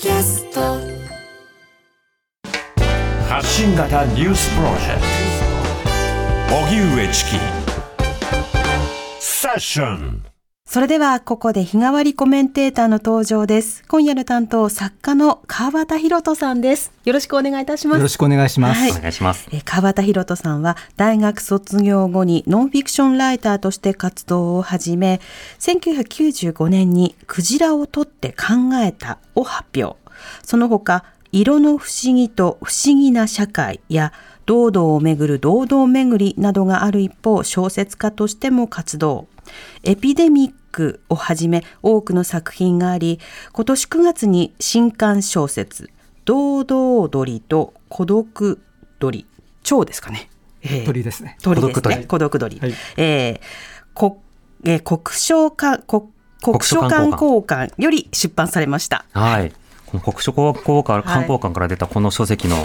キャスト。発信型ニュースプロジェクト。荻上チキ。セッション。それではここで日替わりコメンテーターの登場です。今夜の担当作家の川端博人さんです。よろしくお願いいたします。よろしくお願いします。はいお願いします。えー川端博人さんは大学卒業後にノンフィクションライターとして活動を始め、1995年にクジラを取って考えたを発表。その他、色の不思議と不思議な社会や堂々をめぐる堂々巡りなどがある一方、小説家としても活動。エピデミックをはじめ多くの作品があり、今年9月に新刊小説、堂々鳥と孤独鳥、蝶ですかね。えー鳥ですね。鳥ですね。孤独鳥孤独鳥。はいえーこえー国書館国国書館交換より出版されました。はい。この国書交換はい観光館から出たこの書籍の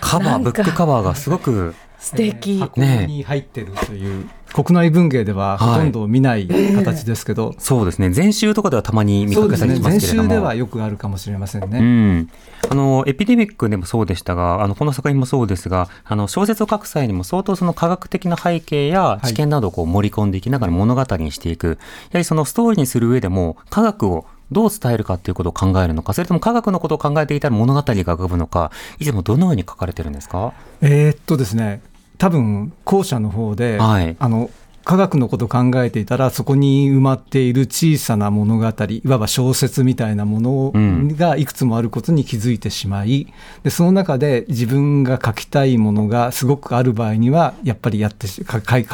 カバー、ブックカバーがすごく、素敵。箱に入ってるという、国内文芸ではほとんど見ない形ですけど、そうですね。全集とかではたまに見かけたりしますけれども。週ではよくあるかもしれませんうね。ん、あのエピデミックでもそうでしたがあのこの作品もそうですがあの小説を書く際にも相当その科学的な背景やい知見などをこう盛り込んでいきながら物語にしていく、やはりそのストーリーにする上でも科学をどう伝えるかということを考えるのかそれとも科学のことを考えていたら物語が浮かぶのかいつもどのように書かれてるんですか？えーっとですね、多分後者の方で、はい。あの科学のことを考えていたら、そこに埋まっている小さな物語、いわば小説みたいなものうん。がいくつもあることに気づいてしまい、でその中で自分が書きたいものがすごくある場合には、やっぱりやって書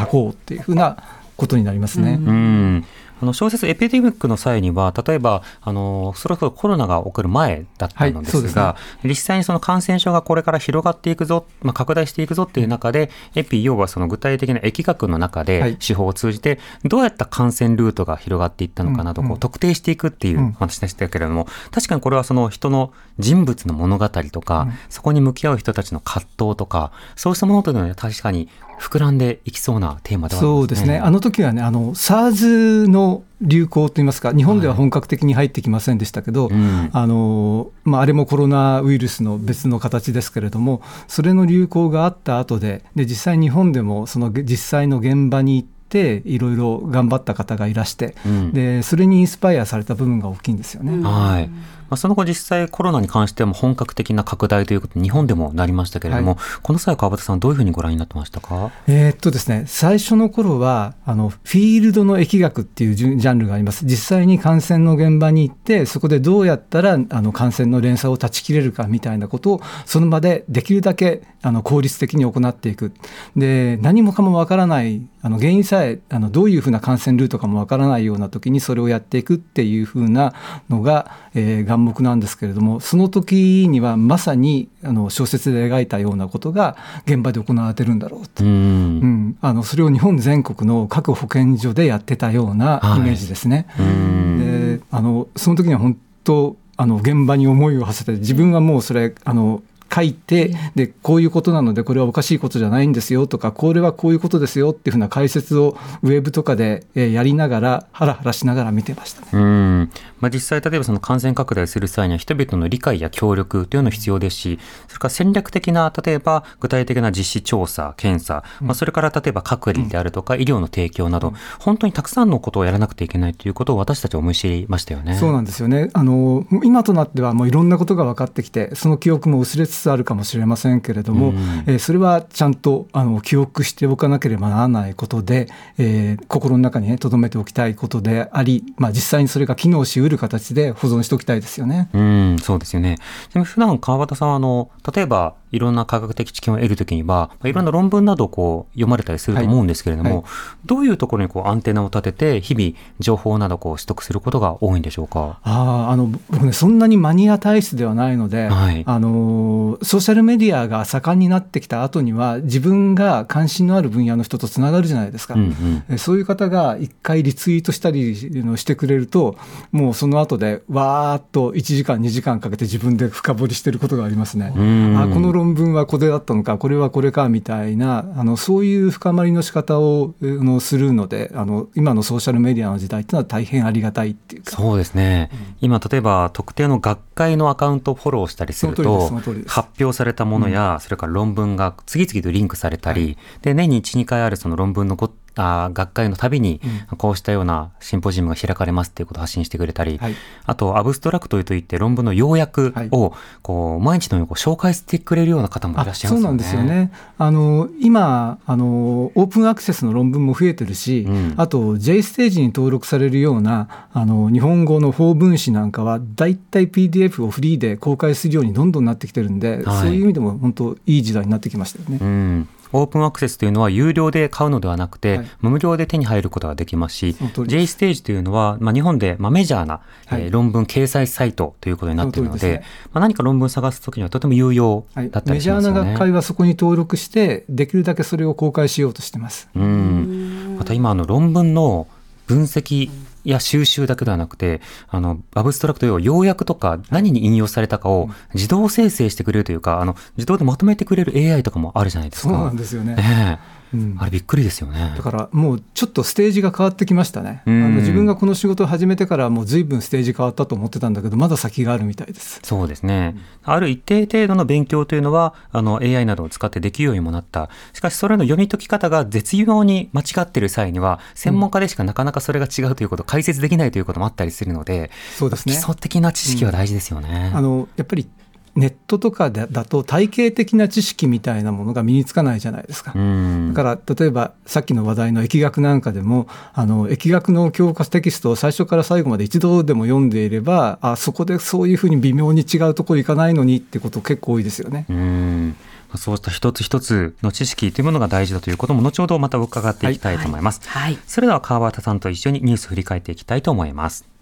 こうっていうふうなことになりますね。うんあの小説エピデミックの際には例えばあのそれこそコロナが起こる前だったのですが、はい実際にその感染症がこれから広がっていくぞ、まあ、拡大していくぞっていう中で、エピ要はその具体的な疫学の中はい。で手法を通じてどうやった感染ルートが広がっていったのかなとこうん。ううん特定していくっていう話でしたけれども、確かにこれはその人の人物の物語とか、うん。そこに向き合う人たちの葛藤とかそうしたものというのは確かに膨らんでいきそうなテーマではありますね。そうですね、あの時はね、あの SARS の流行といいますか、日本では本格的に入ってきませんでしたけど、うんあのまあ、あれもコロナウイルスの別の形ですけれども、それの流行があった後で、で実際、日本でもその実際の現場に行って、いろいろ頑張った方がいらして、うんで、それにインスパイアされた部分が大きいんですよね。はい。まあ、その後実際コロナに関しても本格的な拡大ということに日本でもなりましたけれども、はこの際川端さんどういうふうにご覧になってましたか？えーっとですね、最初の頃はあのフィールドの疫学っていうジャンルがあります。実際に感染の現場に行って、そこでどうやったらあの感染の連鎖を断ち切れるかみたいなことを、その場でできるだけあの効率的に行っていく。で、何もかもわからない、あの原因さえあのどういうふうな感染ルートかもわからないような時にそれをやっていくっていうふうなのが、えー眼目なんですけれども、その時にはまさにあの小説で描いたようなことが現場で行われてるんだろうと。うんうん、あのそれを日本全国の各保健所でやってたようなイメージですね。うんであのその時には本当あの現場に思いを馳せて自分はもうそれあの書いてでこういうことなのでこれはおかしいことじゃないんですよとかこれはこういうことですよっていうふうな解説をウェブとかでえーやりながらハラハラしながら見てました。ね。うん。まあ、実際、例えばその感染拡大する際には人々の理解や協力というのも必要ですし、それから戦略的な、例えば具体的な実施調査、検査、まあ、それから例えば隔離であるとか、医療の提供など、本当にたくさんのことをやらなくてはいけないということを私たちは思い知りましたよね。そうなんですよね。あの今となってはもういろんなことが分かってきてその記憶も薄れつつあるかもしれませんけれども、うんえーそれはちゃんとあの記憶しておかなければならないことで、えー心の中にね留めておきたいことであり、まあ、実際にそれが機能しうる形で保存しておきたいですよね。うん、そうですよね。普段川端さんはあの、例えばいろんな科学的知見を得るときには、まあいろんな論文などをこう読まれたりすると思うんですけれども、はいはどういうところにこうアンテナを立てて、日々情報などをこう取得することが多いんでしょうか？あーあの僕ねそんなにマニア体質ではないので、はいあのソーシャルメディアが盛んになってきた後には自分が関心のある分野の人とつながるじゃないですか。うんうん。えそういう方が一回リツイートしたりのしてくれると、もうその後でわーっと1時間、2時間かけて自分で深掘りしてることがありますね。うんあこの論文はこれだったのかこれはこれかみたいなあのそういう深まりの仕方をあのするのであの今のソーシャルメディアの時代っていうのは大変ありがたいっていうか。そうですね、今例えば特定の学会のアカウントをフォローしたりすると発表されたものや、それから論文が次々とリンクされたり、で年に12回あるその論文のごあー学会のたびに、こうしたようなシンポジウムが開かれますっていうことを発信してくれたり、はいあとアブストラクトといって論文の要約をこう毎日のようにこう紹介してくれるような方もいらっしゃいますよね。そうなんですよね。あの今あのオープンアクセスの論文も増えてるし、うんあと J ステージに登録されるようなあの日本語の法文詞なんかはだいたい PDF をフリーで公開するようにどんどんなってきてるんで、はいそういう意味でも本当いい時代になってきましたよね。うん、オープンアクセスというのは有料で買うのではなくて、はい。無料で手に入ることができますし J ステージというのは、まあ、日本で、まあ、メジャーな、はい。えー論文掲載サイトということになっているのでその通りですまあ、何か論文を探すときにはとても有用はいだったメジャーりしますよね。な学会はそこに登録してできるだけそれを公開しようとしてます。うん、また今あの論文の分析や収集だけではなくてあのアブストラクト要は要約とか何に引用されたかを自動生成してくれるというかあの自動でまとめてくれる AI とかもあるじゃないですか。そうなんですよね。ねえうんあれびっくりですよね。だからもうちょっとステージが変わってきましたね。あうんの自分がこの仕事を始めてからもう随分ステージ変わったと思ってたんだけどまだ先があるみたいです。そうですね。ある一定程度の勉強というのは、あの AI などを使ってできるようにもなった。しかし、それの読み解き方が絶妙に間違っている際には、専門家でしかなかなかそれが違うということ、解説できないということもあったりするので、そうですね基礎的な知識は大事ですよね。あのやっぱりネットとかだだと体系的な知識みたいなものが身につかないじゃないですか。うん。だから例えばさっきの話題の疫学なんかでもあの疫学の教科テキストを最初から最後まで一度でも読んでいればあそこでそういうふうに微妙に違うところ行かないのにってこと結構多いですよね。うん。そうした一つ一つの知識というものが大事だということも、後ほどまた伺っていきたいと思います。はい。それでは川端さんと一緒にニュース振り返っていきたいと思います。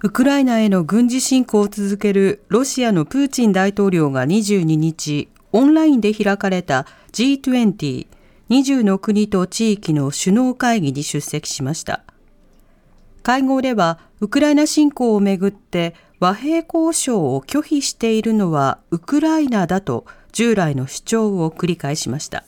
ウクライナへの軍事侵攻を続けるロシアのプーチン大統領が22日、オンラインで開かれた G20、20の国と地域の首脳会議に出席しました。会合では、ウクライナ侵攻をめぐって和平交渉を拒否しているのはウクライナだと従来の主張を繰り返しました。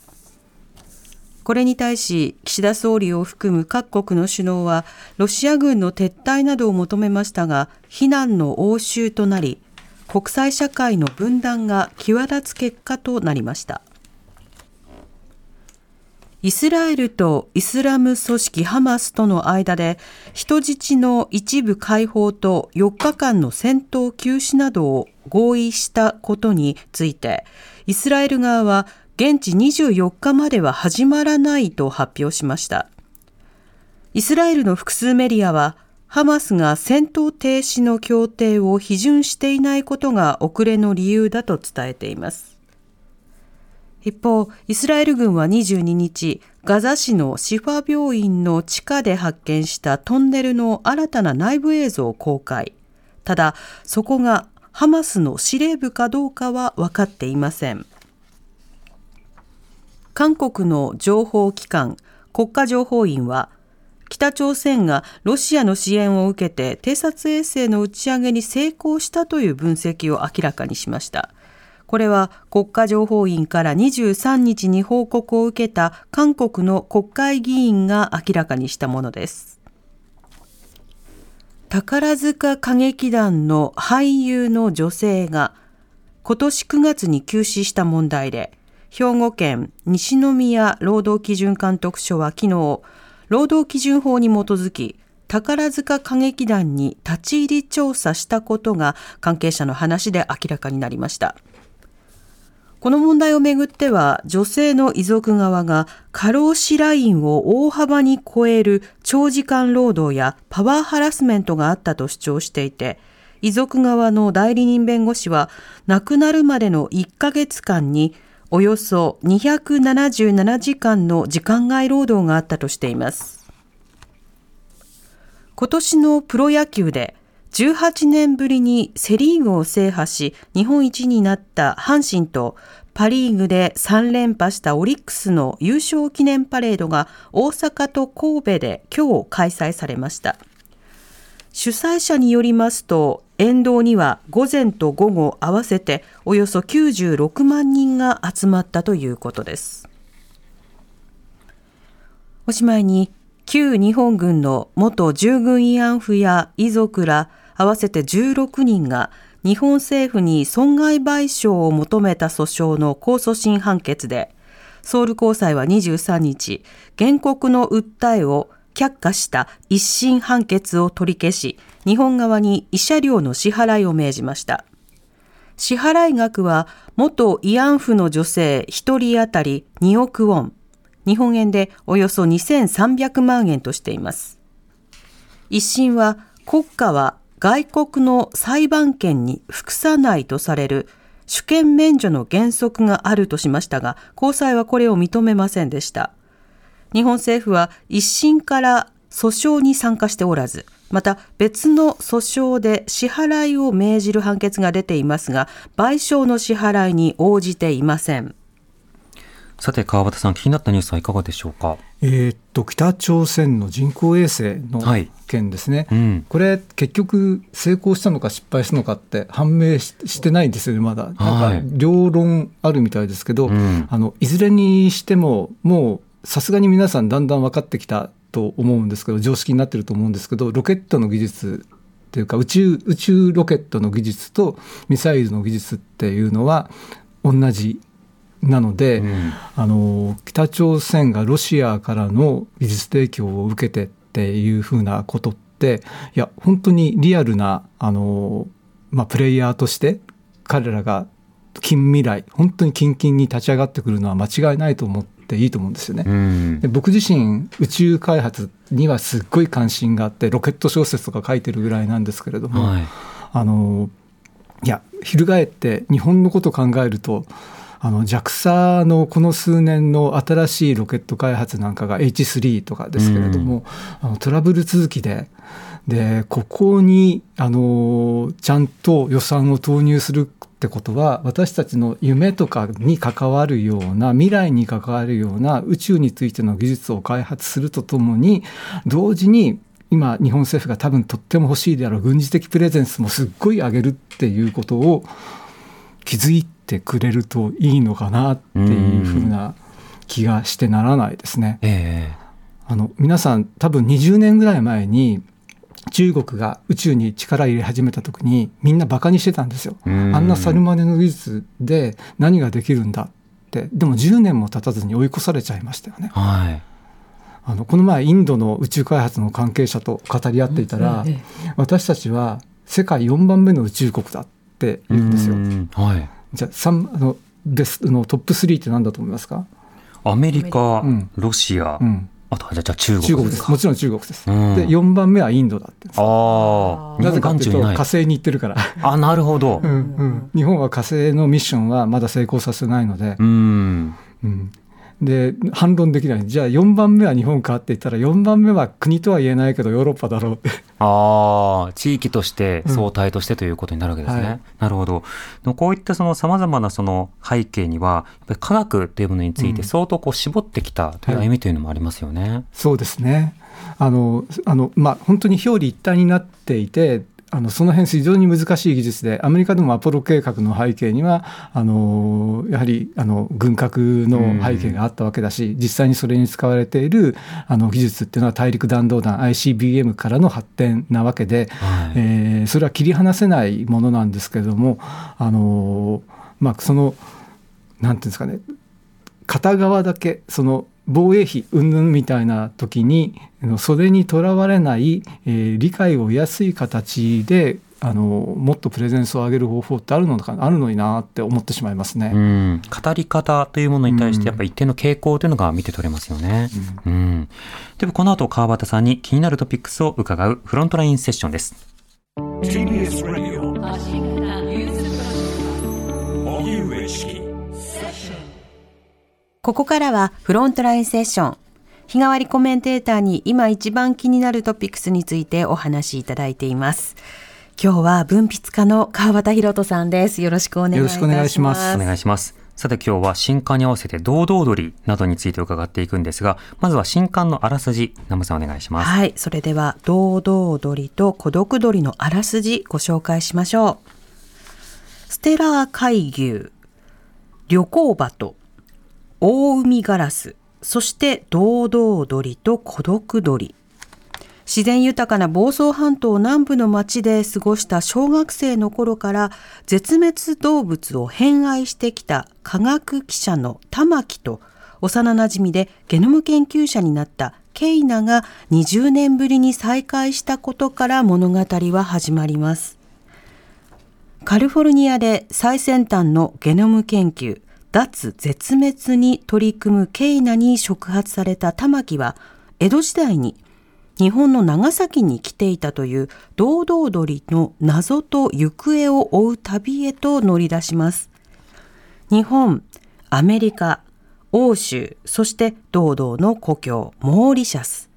これに対し岸田総理を含む各国の首脳はロシア軍の撤退などを求めましたが非難の応酬となり国際社会の分断が際立つ結果となりました。イスラエルとイスラム組織ハマスとの間で人質の一部解放と4日間の戦闘休止などを合意したことについてイスラエル側は現地24日までは始まらないと発表しました。イスラエルの複数メディアは、ハマスが戦闘停止の協定を批准していないことが遅れの理由だと伝えています。一方、イスラエル軍は22日、ガザ市のシファ病院の地下で発見したトンネルの新たな内部映像を公開。ただ、そこがハマスの司令部かどうかは分かっていません。韓国の情報機関国家情報院は北朝鮮がロシアの支援を受けて偵察衛星の打ち上げに成功したという分析を明らかにしました。これは国家情報院から23日に報告を受けた韓国の国会議員が明らかにしたものです。宝塚歌劇団の俳優の女性が今年9月に急死した問題で、兵庫県西宮労働基準監督署は昨日、労働基準法に基づき、宝塚歌劇団に立ち入り調査したことが関係者の話で明らかになりました。この問題をめぐっては、女性の遺族側が過労死ラインを大幅に超える長時間労働やパワーハラスメントがあったと主張していて、遺族側の代理人弁護士は、亡くなるまでの1ヶ月間におよそ277時間の時間外労働があったとしています。今年のプロ野球で18年ぶりにセリーグを制覇し日本一になった阪神とパリーグで3連覇したオリックスの優勝記念パレードが大阪と神戸で今日開催されました。主催者によりますと沿道には午前と午後合わせておよそ96万人が集まったということです。おしまいに旧日本軍の元従軍慰安婦や遺族ら合わせて16人が日本政府に損害賠償を求めた訴訟の控訴審判決でソウル高裁は23日原告の訴えを却下した一審判決を取り消し日本側に慰謝料の支払いを命じました支払い額は元慰安婦の女性1人当たり2億ウォン日本円でおよそ2300万円としています。一審は国家は外国の裁判権に服さないとされる主権免除の原則があるとしましたが、高裁はこれを認めませんでした。日本政府は一審から訴訟に参加しておらず、また別の訴訟で支払いを命じる判決が出ていますが、賠償の支払いに応じていません。さて川端さん気になったニュースはいかがでしょうか？えーっと北朝鮮の人工衛星のはい。件ですね、うん。これ結局成功したのか失敗したのかって判明ししてないんですよねまだ、はいなんか両論あるみたいですけど、うん。あのいずれにしてももうさすがに皆さんだんだん分かってきたと思うんですけど常識になってると思うんですけどロケットの技術っていうか宇宙宇宙ロケットの技術とミサイルの技術っていうのは同じなので、うん。あの北朝鮮がロシアからの技術提供を受けてっていうふうなことっていや本当にリアルなあの、まあ、プレイヤーとして彼らが近未来本当に近々に立ち上がってくるのは間違いないと思っていいと思うんですよね。うん。で僕自身宇宙開発にはすっごい関心があってロケット小説とか書いてるぐらいなんですけれども、はい。あのいや翻って日本のことを考えるとあの JAXA のこの数年の新しいロケット開発なんかが H3 とかですけれども、あのトラブル続きででここにあのちゃんと予算を投入するってことは私たちの夢とかに関わるような未来に関わるような宇宙についての技術を開発するとともに同時に今日本政府が多分とっても欲しいであろう軍事的プレゼンスもすっごい上げるっていうことを気づいてくれるといいのかなっていうふうな気がしてならないですね。えあの皆さん多分20年ぐらい前に中国が宇宙に力入れ始めた時にみんなバカにしてたんですよ。うん。あんなサルマネの技術で何ができるんだって。でも10年も経たずに追い越されちゃいましたよね。え。はい。あのこの前インドの宇宙開発の関係者と語り合っていたら、え私たちは世界4番目の宇宙国だって言うんですよ。う。ん。はい。じゃあ三あのベストのトップ3って何だと思いますか、アメリカ、うん。ロシア、うん、あとじゃあ中国中国でです。もちろん中国です、うん。で4番目はインドだってああなぜかっていうと火星に行ってるから、あなるほど。うんうん。日本は火星のミッションはまだ成功させないので、うん。うんで反論できないじゃあ4番目は日本かって言ったら4番目は国とは言えないけどヨーロッパだろうってああ、地域として、相対としてということになるわけですね。はいなるほど。こういったその様々なその背景には、やっぱり科学というものについてうん相当こう絞ってきたという歩みというのもありますよね。そうですね。あの、あの、まあ、本当に表裏一体になっていて、あのその辺非常に難しい技術でアメリカでもアポロ計画の背景にはあのやはりあの軍核の背景があったわけだし、実際にそれに使われているあの技術っていうのは大陸弾道弾 ICBM からの発展なわけで、はい。えーそれは切り離せないものなんですけれどもあのまあそのなんていうんですかね片側だけその防衛費云々みたいな時にあのそれにとらわれない、えー理解を得やすい形であのもっとプレゼンスを上げる方法ってあるのかあるのになって思ってしまいますね。うん、語り方というものに対してやっぱり一定の傾向というのが見て取れますよね。うん。ではこの後川端さんに気になるトピックスを伺うフロントラインセッションです。TBS Radio 荻上チキここからはフロントラインセッション。日替わりコメンテーターに今一番気になるトピックスについてお話しいただいています。今日は文筆家の川端博人さんです。よろしくお願いします。よろしくお願いしますお願いします。さて今日は新刊に合わせて堂々鳥などについて伺っていくんですが、まずは新刊のあらすじ、ナムさんお願いします。はい。それでは、堂々鳥と孤独鳥のあらすじご紹介しましょう。ステラー海牛、旅行バト、大海ガラス、そして堂々鳥と孤独鳥。自然豊かな房総半島南部の町で過ごした小学生の頃から絶滅動物を偏愛してきた科学記者の玉木と幼馴染でゲノム研究者になったケイナが20年ぶりに再会したことから物語は始まります。カリフォルニアで最先端のゲノム研究、脱絶滅に取り組むケイナに触発された玉木は、江戸時代に日本の長崎に来ていたという堂々鳥の謎と行方を追う旅へと乗り出します。日本、アメリカ、欧州、そして堂々の故郷、モーリシャス。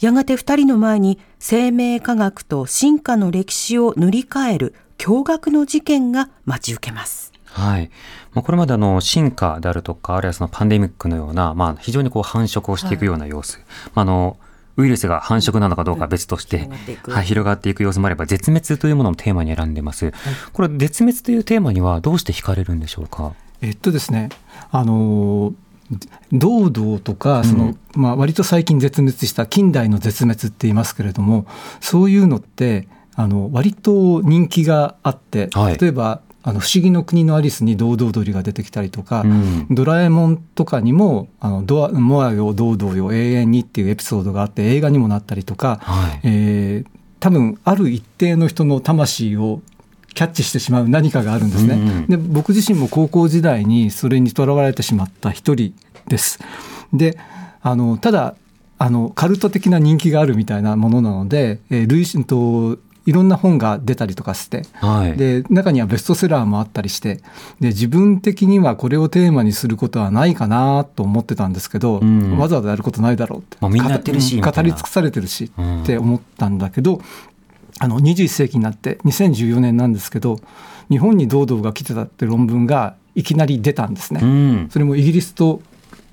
やがて二人の前に生命科学と進化の歴史を塗り替える驚愕の事件が待ち受けます。はい。まあ、これまであの進化であるとか、あるいはそのパンデミックのような、まあ、非常にこう繁殖をしていくような様子。まあ、あの、ウイルスが繁殖なのかどうかは別として、広がっていく。はい、広がっていく様子もあれば、絶滅というものをテーマに選んでます。これ、絶滅というテーマにはどうして惹かれるんでしょうか？えっとですね、あのー堂々とかその、まあ、割と最近絶滅した近代の絶滅って言いますけれどもそういうのってあの割と人気があって、はい。例えばあの不思議の国のアリスに堂々鳥が出てきたりとか、うんドラえもんとかにもあのドア「モアよ堂々よ永遠に」っていうエピソードがあって映画にもなったりとか、はい。えー多分ある一定の人の魂をキャッチしてしまう何かがあるんですね。うんうんで僕自身も高校時代にそれにとらわれてしまった一人です。であのただあのカルト的な人気があるみたいなものなので、えー類似といろんな本が出たりとかして、はい。で中にはベストセラーもあったりしてで自分的にはこれをテーマにすることはないかなと思ってたんですけど、うんわざわざやることないだろうって、まあみんなやってるし語り尽くされてるしって思ったんだけど、あの21世紀になって2014年なんですけど日本に堂々が来てたって論文がいきなり出たんですね。うん。それもイギリスと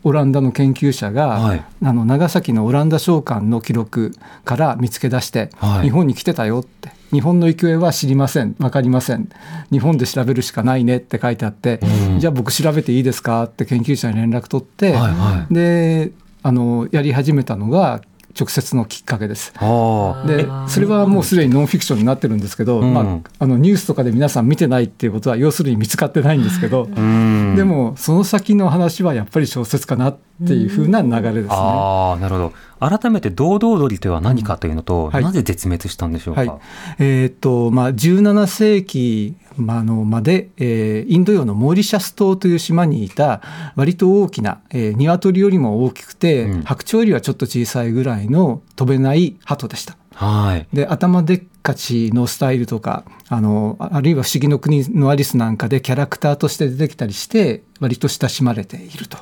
オランダの研究者が、はい。あの長崎のオランダ商館の記録から見つけ出して、はい。日本に来てたよって。日本の行方は知りません。分かりません。日本で調べるしかないねって書いてあって、うん。じゃあ僕調べていいですかって研究者に連絡取って、はいはい。であのやり始めたのが直接のきっかけです。でそれはもうすでにノンフィクションになってるんですけど、うんまあ、あのニュースとかで皆さん見てないっていうことは要するに見つかってないんですけど、うん。でもその先の話はやっぱり小説かなっていうふうな流れですね。ああ、なるほど。改めて堂々鳥とは何かというのと、うんはいなぜ絶滅したんでしょうか？はいえーっとまあ、17世紀まあのまで、えーインド洋のモーリシャス島という島にいた割と大きな、えー、鶏よりも大きくて、うん白鳥よりはちょっと小さいぐらいの飛べない鳩でした。はい。で頭でっかちのスタイルとかあのあるいは「不思議の国のアリス」なんかでキャラクターとして出てきたりして割と親しまれていると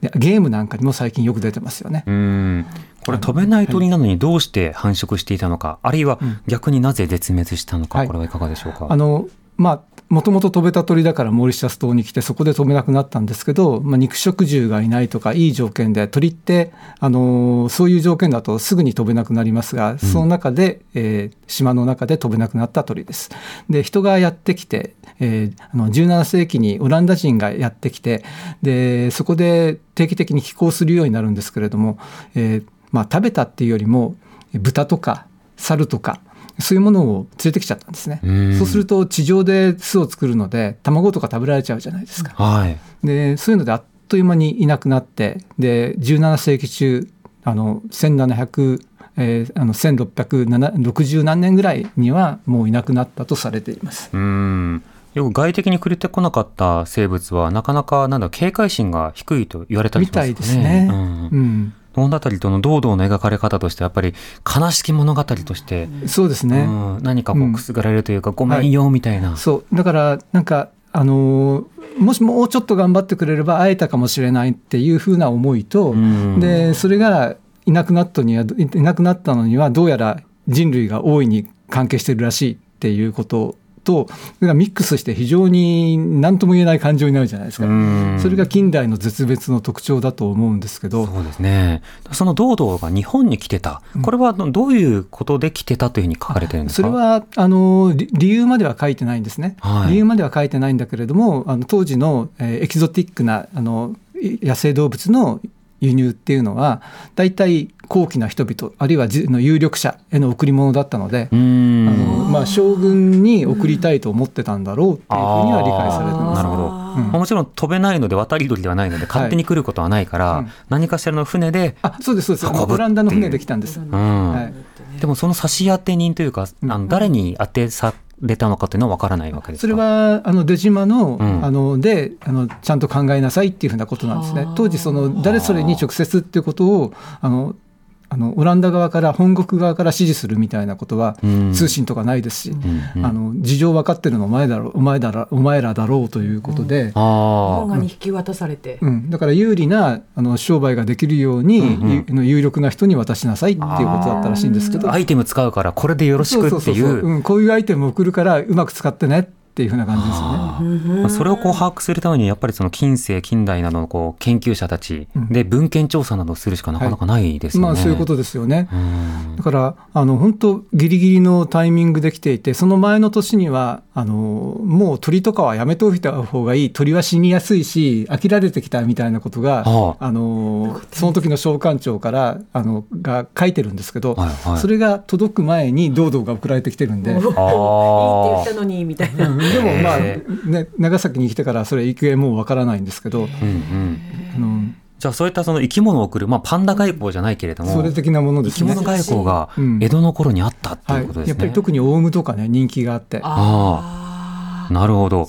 でゲームなんかにも最近よく出てますよね。うん。これ飛べない鳥なのにどうして繁殖していたのか、あるいは逆になぜ絶滅したのか、はいこれはいかがでしょうか？あのまあもともと飛べた鳥だからモーリシャス島に来てそこで飛べなくなったんですけど、まあ、肉食獣がいないとかいい条件で鳥ってあのそういう条件だとすぐに飛べなくなりますが、その中で、えー島の中で飛べなくなった鳥です。で人がやってきて、えーあの17世紀にオランダ人がやってきてでそこで定期的に寄港するようになるんですけれども、えーまあ、食べたっていうよりも豚とか猿とかそういうものを連れてきちゃったんですね。うんそうすると地上で巣を作るので卵とか食べられちゃうじゃないですか。はい。でそういうのであっという間にいなくなってで17世紀中あの1700、えーあの1660何年ぐらいにはもういなくなったとされています。うん。よく外敵に触れてこなかった生物は、なかなか、なんだ、警戒心が低いと言われたりしますよね。みたいですねうんうん物語との堂々の描かれ方として、やっぱり悲しき物語として、そうですね、うん、何かこううん。くすぐられるというか、ごめんよ、みたいな。そう。だからなんかあのーもしもうちょっと頑張ってくれれば会えたかもしれないっていうふうな思いと、うん。でそれがいなくなったにはいいなくなったのにはどうやら人類が大いに関係してるらしいっていうこととミックスして非常に何とも言えない感情になるじゃないですか。うんそれが近代の絶滅の特徴だと思うんですけど、そうですね。その堂々が日本に来てた。これはどういうことで来てたというふうに書かれてるんですか？それはあの理理由までは書いてないんですね、はい理由までは書いてないんだけれども、あの当時の、えーエキゾティックなあのい野生動物の輸入っていうのは、大体高貴な人々、あるいはじの有力者への贈り物だったので、あのまあ、将軍に送りたいと思ってたんだろうっていうふうには理解されてます。なるほど、うん。まあもちろん飛べないので渡り鳥ではないので勝手に来ることはないから、うん。何かしらの船で、あそうです、そうです、あの運ぶっていう。オランダの船で来たんです。うん。はい。でもその差し当て人というか、うん。あの誰に当てされたのかというのは分からないわけですか？それはあの出島の,、うん。あのであのちゃんと考えなさいっていうふうなことなんですね。はあ。当時その誰それに直接っていうことをあのあのオランダ側から本国側から指示するみたいなことはうん。通信とかないですし、うんうん。あの事情分かってるのお前だろお前だらお前らだろうということで。あ本がに引き渡されて、うん、だから有利なあの商売ができるように、うんゆあの有力な人に渡しなさいっていうことだったらしいんですけど。あアイテム使うからこれでよろしくってそうそういそうそう。うん、こういうアイテムを送るからうまく使ってねっていうふうな感じですよね。それをこう把握するためにやっぱりその近世近代などのこう研究者たちうんで文献調査などをするしかなかなかないですよね。まあそういうことですよね。うんだからあの本当ギリギリのタイミングで来ていてその前の年にはあのもう鳥とかはやめておいた方がいい鳥は死にやすいし飽きられてきたみたいなことが、はあのその時の召喚長からあのが書いてるんですけど、はいはいそれが届く前に堂々が送られてきてるんで。いいって言ったのにみたいな。うんでもまあ、へね、長崎に来てからそれ行方もうわからないんですけど、うんうん。あのじゃあそういったその生き物を送る、まあ、パンダ外交じゃないけれどもそれ的なものですね。生き物。外交がうん。江戸の頃にあったってはいいうことですね。やっぱり特にオウムとかね人気があって。あなるほど。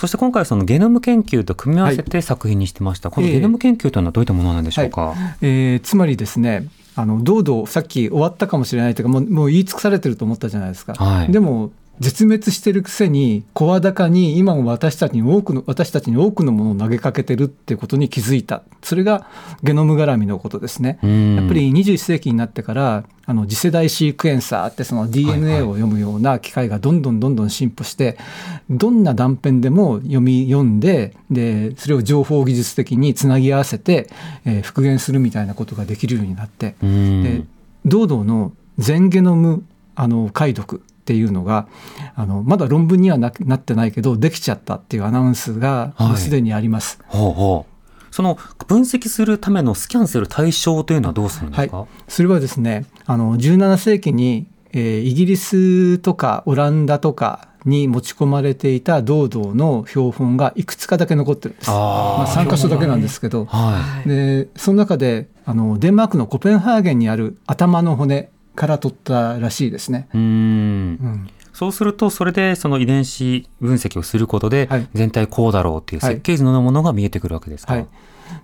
そして今回はそのゲノム研究と組み合わせて作品にしてました。このゲノム研究というのはどういったものなんでしょうか？えーつまりですねあの堂々さっき終わったかもしれないというかもうもう言い尽くされてると思ったじゃないですか、はい。でも絶滅してるくせに声高に今も私たちに多くの私たちに多くのものを投げかけてるってことに気づいた。それがゲノム絡みのことですね、うん。やっぱり21世紀になってからあの次世代シークエンサーってその DNA を読むような機械がどんどんどんどん進歩してどんな断片でも読み読んででそれを情報技術的につなぎ合わせて、えー復元するみたいなことができるようになってうん。で堂々の全ゲノムあの解読っていうのがあのまだ論文にはななってないけどできちゃったっていうアナウンスがはいもうすでにあります。ほうほう。その分析するためのスキャンする対象というのはどうするんですか？それはですねあの17世紀に、えーイギリスとかオランダとかに持ち込まれていた堂々の標本がいくつかだけ残ってるんです。あーまあ、3箇所だけなんですけど、はでその中であのデンマークのコペンハーゲンにある頭の骨から取ったらしいですね。い。うんう。んそうすると、それでその遺伝子分析をすることではい、全体こうだろうっていうはい設計図のようなものが見えてくるわけですか？はい、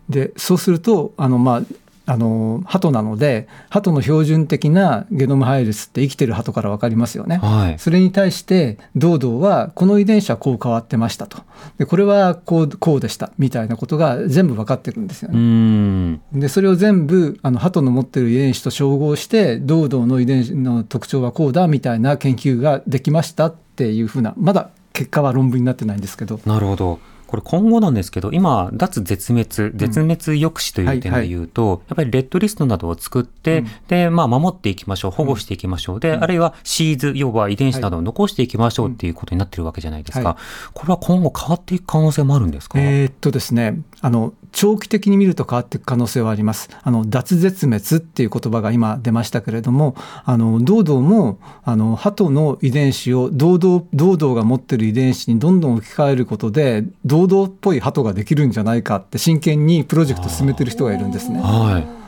でそうするとあの、まあ、あの鳩なので鳩の標準的なゲノム配列って生きてる鳩から分かりますよね。はい。それに対して堂々はこの遺伝子はこう変わってましたとでこれはこうこうでしたみたいなことが全部分かってるんですようね。ん。でそれを全部あの鳩の持ってる遺伝子と照合して堂々の遺伝子の特徴はこうだみたいな研究ができましたっていうふうなまだ結果は論文になってないんですけど。なるほど。これ今後なんですけど、今、脱絶滅、絶滅抑止という点で言うと、やっぱりレッドリストなどを作って、うん。で、まあ、守っていきましょう、保護していきましょう。で、あるいはシーズ、要は遺伝子などを残していきましょうっていうことになってるわけじゃないですか。はこれは今後変わっていく可能性もあるんですか、えーっとですねあの長期的に見ると変わっていく可能性はあります。あの脱絶滅っていう言葉が今出ましたけれどもあの堂々もあの鳩の遺伝子を堂々堂々が持ってる遺伝子にどんどん置き換えることで堂々っぽい鳩ができるんじゃないかって真剣にプロジェクト進めてる人がいるんですね。はい。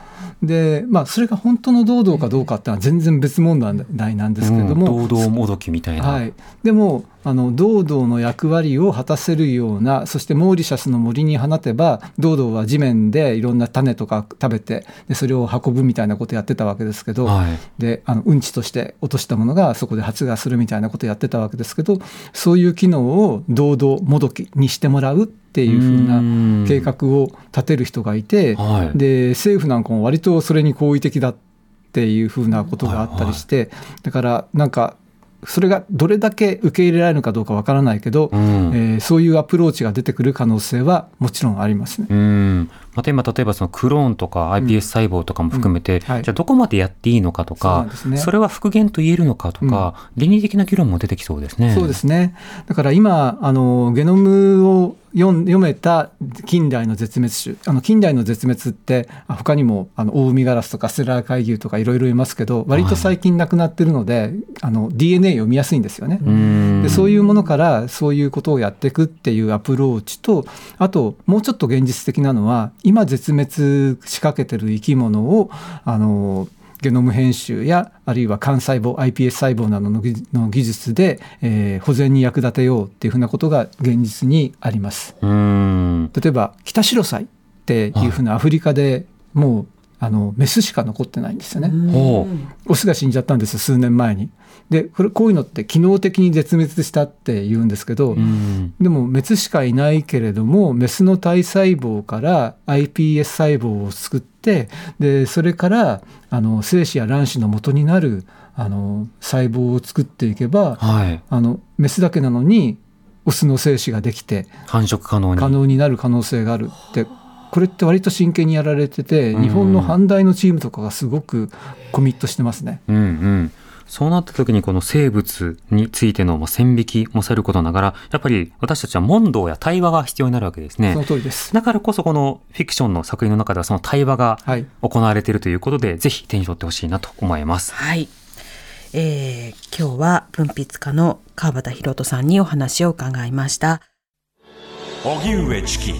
でまあそれが本当の堂々かどうかってのは全然別問題なんですけれども、うん堂々もどきみたいな。はい、でもあの堂々の役割を果たせるようなそしてモーリシャスの森に放てば堂々は地面でいろんな種とか食べてでそれを運ぶみたいなことやってたわけですけど、はい。であのうんちとして落としたものがそこで発芽するみたいなことやってたわけですけどそういう機能を堂々もどきにしてもらうっていうふうな計画を立てる人がいて、はい。で政府なんかも割とそれに好意的だっていうふうなことがあったりして、だからなんかそれがどれだけ受け入れられるのかどうかわからないけど、うんえーそういうアプローチが出てくる可能性はもちろんありますね。うんまた今例えばそのクローンとか iPS 細胞とかも含めて、うんはいじゃあどこまでやっていいのかとそうなかんですねそれは復元と言えるのかとか、倫理的な議論も出てきそうですね。そうですね。だから今、あの、ゲノムを読めた近代の絶滅種。あの、近代の絶滅って、あ他にも、あの、オウミガラスとかステラー海牛とかいろいろいますけど、割と最近亡くなってるので、あの、DNA 読みやすいんですよね。うんでそういうものからそういうことをやっていくっていうアプローチとあともうちょっと現実的なのは今絶滅しかけてる生き物をあのゲノム編集やあるいは幹細胞 iPS 細胞などの技の技術で、えー保全に役立てようっていうふうなことが現実にあります。うん例えば北シロサイっていうふうなアフリカでもうあのメスしか残ってないんですよね。ほオスが死んじゃったんですよ数年前に。でこれこういうのって機能的に絶滅したって言うんですけど、ううん。でもメスしかいないけれどもメスの体細胞から iPS 細胞を作ってでそれからあの精子や卵子の元になるあの細胞を作っていけばはい。あのメスだけなのにオスの精子ができて繁殖可能に。可能になる可能性があるってこれって割と真剣にやられててうん日本の阪大のチームとかがすごくコミットしてますね。うんうんそうなった時にこの生物についてのまあ線引きもさることながらやっぱり私たちは問答や対話が必要になるわけですねその通りです。だからこそこのフィクションの作品の中ではその対話がはい。行われているということで、ぜひ手に取ってほしいなと思います。はい。えー今日は文筆家の川端博人さんにお話を伺いました。荻上チキ